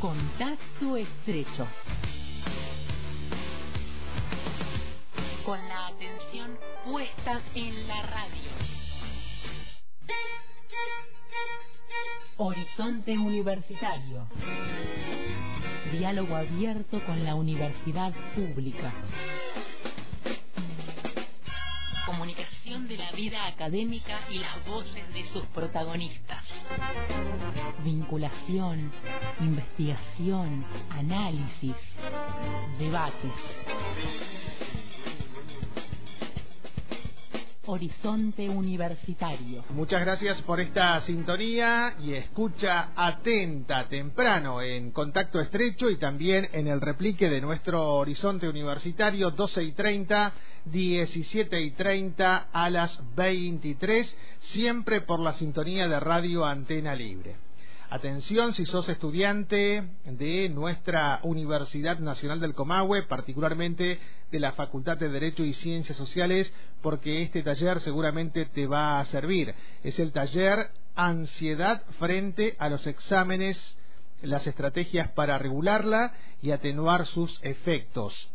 Contacto estrecho. Con la atención puesta en la radio. Horizonte Universitario. Diálogo abierto con la universidad pública. Comunicación de la vida académica y las voces de sus protagonistas. Vinculación, investigación, análisis, debates. Horizonte Universitario. Muchas gracias por esta sintonía y escucha atenta temprano en contacto estrecho y también en el replique de nuestro Horizonte Universitario 12 y 30, 17 y 30 a las 23, siempre por la sintonía de Radio Antena Libre. Atención si sos estudiante de nuestra Universidad Nacional del Comahue, particularmente de la Facultad de Derecho y Ciencias Sociales, porque este taller seguramente te va a servir. Es el taller Ansiedad frente a los exámenes, las estrategias para regularla y atenuar sus efectos.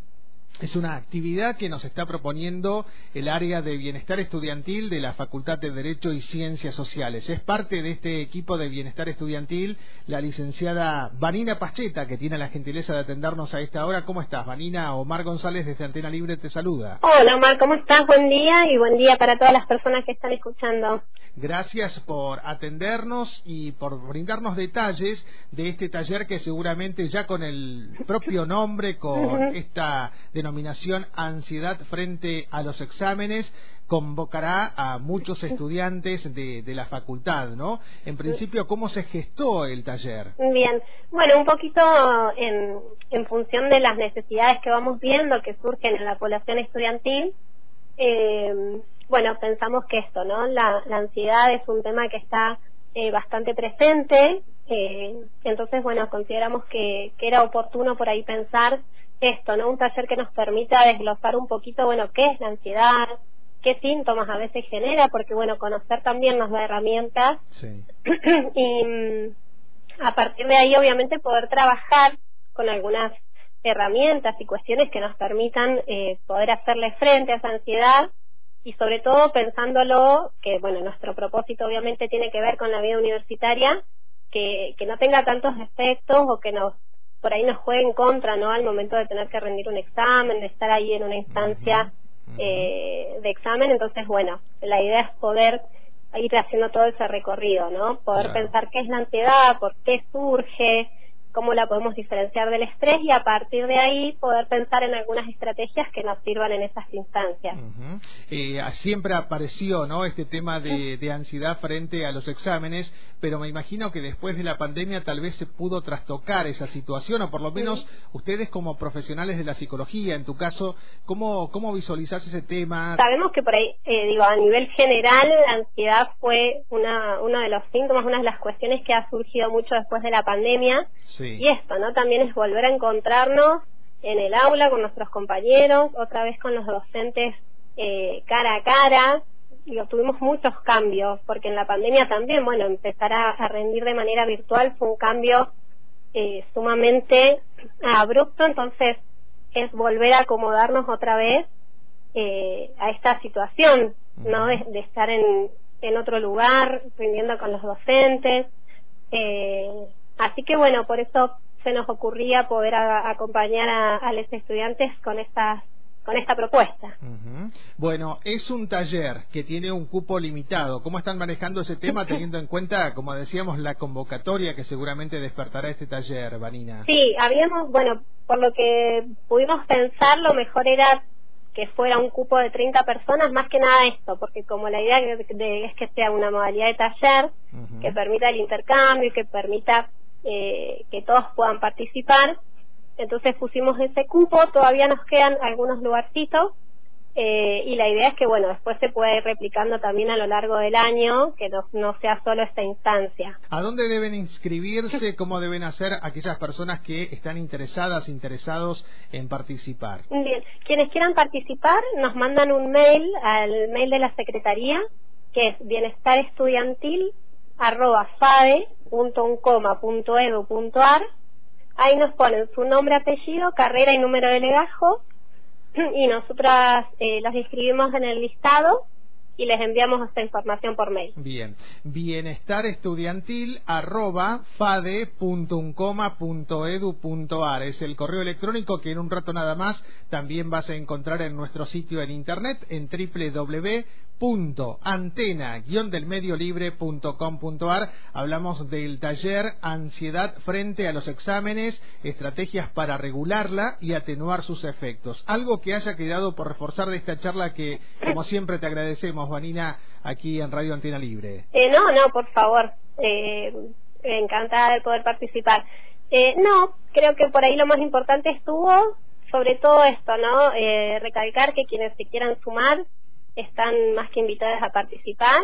Es una actividad que nos está proponiendo el área de bienestar estudiantil de la Facultad de Derecho y Ciencias Sociales. Es parte de este equipo de bienestar estudiantil la licenciada Vanina Pacheta, que tiene la gentileza de atendernos a esta hora. ¿Cómo estás, Vanina? Omar González desde Antena Libre te saluda. Hola, Omar, ¿cómo estás? Buen día y buen día para todas las personas que están escuchando. Gracias por atendernos y por brindarnos detalles de este taller que seguramente ya con el propio nombre, con esta denominación ansiedad frente a los exámenes, convocará a muchos estudiantes de, la facultad, ¿no? En principio, ¿cómo se gestó el taller? Bien, bueno, un poquito en, en función de las necesidades que vamos viendo que surgen en la población estudiantil, eh, bueno, pensamos que esto, ¿no? La, ansiedad es un tema que está eh, bastante presente, eh, entonces, bueno, consideramos que, que era oportuno por ahí pensar esto, ¿no? Un taller que nos permita desglosar un poquito, bueno, qué es la ansiedad, qué síntomas a veces genera, porque, bueno, conocer también nos da herramientas. Sí. y mm, a partir de ahí, obviamente, poder trabajar con algunas herramientas y cuestiones que nos permitan eh, poder hacerle frente a esa ansiedad y sobre todo pensándolo que, bueno, nuestro propósito obviamente tiene que ver con la vida universitaria, que, que no tenga tantos efectos o que nos por ahí nos juegue en contra, ¿no? Al momento de tener que rendir un examen, de estar ahí en una instancia eh, de examen. Entonces, bueno, la idea es poder ir haciendo todo ese recorrido, ¿no? Poder pensar qué es la ansiedad, por qué surge, cómo la podemos diferenciar del estrés y a partir de ahí poder pensar en algunas estrategias que nos sirvan en esas instancias. Eh, siempre apareció ¿no? este tema de, ansiedad frente a los exámenes, pero me imagino que después de la pandemia tal vez se pudo trastocar esa situación, o por lo menos ustedes como profesionales de la psicología, en tu caso, ¿cómo, cómo visualizás ese tema? Sabemos que por ahí, eh, digo, a nivel general, la ansiedad fue una, uno de los síntomas, una de las cuestiones que ha surgido mucho después de la pandemia. Sí y esto, ¿no? También es volver a encontrarnos en el aula con nuestros compañeros, otra vez con los docentes eh, cara a cara. Digo, tuvimos muchos cambios, porque en la pandemia también, bueno, empezar a, rendir de manera virtual fue un cambio eh, sumamente abrupto, entonces es volver a acomodarnos otra vez eh, a esta situación, ¿no? De, de, estar en, en otro lugar, rindiendo con los docentes. Eh, Así que bueno, por eso se nos ocurría poder acompañar a, los estudiantes con estas con esta propuesta. Bueno, es un taller que tiene un cupo limitado. ¿Cómo están manejando ese tema teniendo en cuenta, como decíamos, la convocatoria que seguramente despertará este taller, Vanina? Sí, habíamos, bueno, por lo que pudimos pensar, lo mejor era que fuera un cupo de 30 personas, más que nada esto, porque como la idea es que sea una modalidad de taller que permita el intercambio y que permita eh, que todos puedan participar. Entonces pusimos ese cupo, todavía nos quedan algunos lugarcitos eh, y la idea es que, bueno, después se pueda ir replicando también a lo largo del año, que no, no sea solo esta instancia. ¿A dónde deben inscribirse? ¿Cómo deben hacer aquellas personas que están interesadas, interesados en participar? Bien, quienes quieran participar nos mandan un mail al mail de la Secretaría, que es bienestar estudiantil arroba fade.uncoma.edu.ar Ahí nos ponen su nombre, apellido, carrera y número de legajo y nosotras eh, las inscribimos en el listado y les enviamos esta información por mail. Bien, bienestar estudiantil arroba fade.uncoma.edu.ar es el correo electrónico que en un rato nada más también vas a encontrar en nuestro sitio en internet en www punto antena guion del medio libre punto com punto ar. Hablamos del taller ansiedad frente a los exámenes estrategias para regularla y atenuar sus efectos. Algo que haya quedado por reforzar de esta charla que como siempre te agradecemos Vanina aquí en Radio Antena Libre. Eh, no no por favor. Eh, encantada de poder participar. Eh, no creo que por ahí lo más importante estuvo sobre todo esto no eh, recalcar que quienes se quieran sumar están más que invitadas a participar.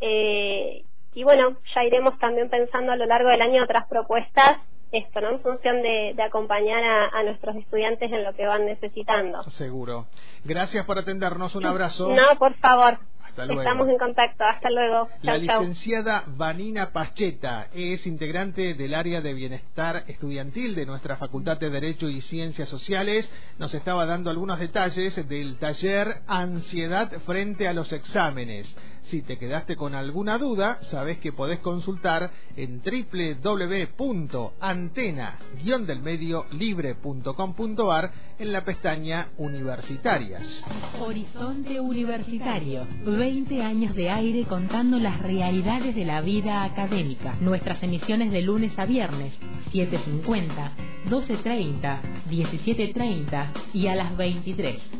Eh, y bueno, ya iremos también pensando a lo largo del año otras propuestas esto, ¿no? En función de, acompañar a, nuestros estudiantes en lo que van necesitando. Seguro. Gracias por atendernos. Un abrazo. No, por favor. Estamos en contacto. Hasta luego. La licenciada Vanina Pacheta es integrante del área de bienestar estudiantil de nuestra Facultad de Derecho y Ciencias Sociales. Nos estaba dando algunos detalles del taller Ansiedad frente a los exámenes. Si te quedaste con alguna duda, sabes que podés consultar en www.antena-delmediolibre.com.ar en la pestaña Universitarias. Horizonte Universitario. 20 años de aire contando las realidades de la vida académica. Nuestras emisiones de lunes a viernes, 7.50, 12.30, 17.30 y a las 23.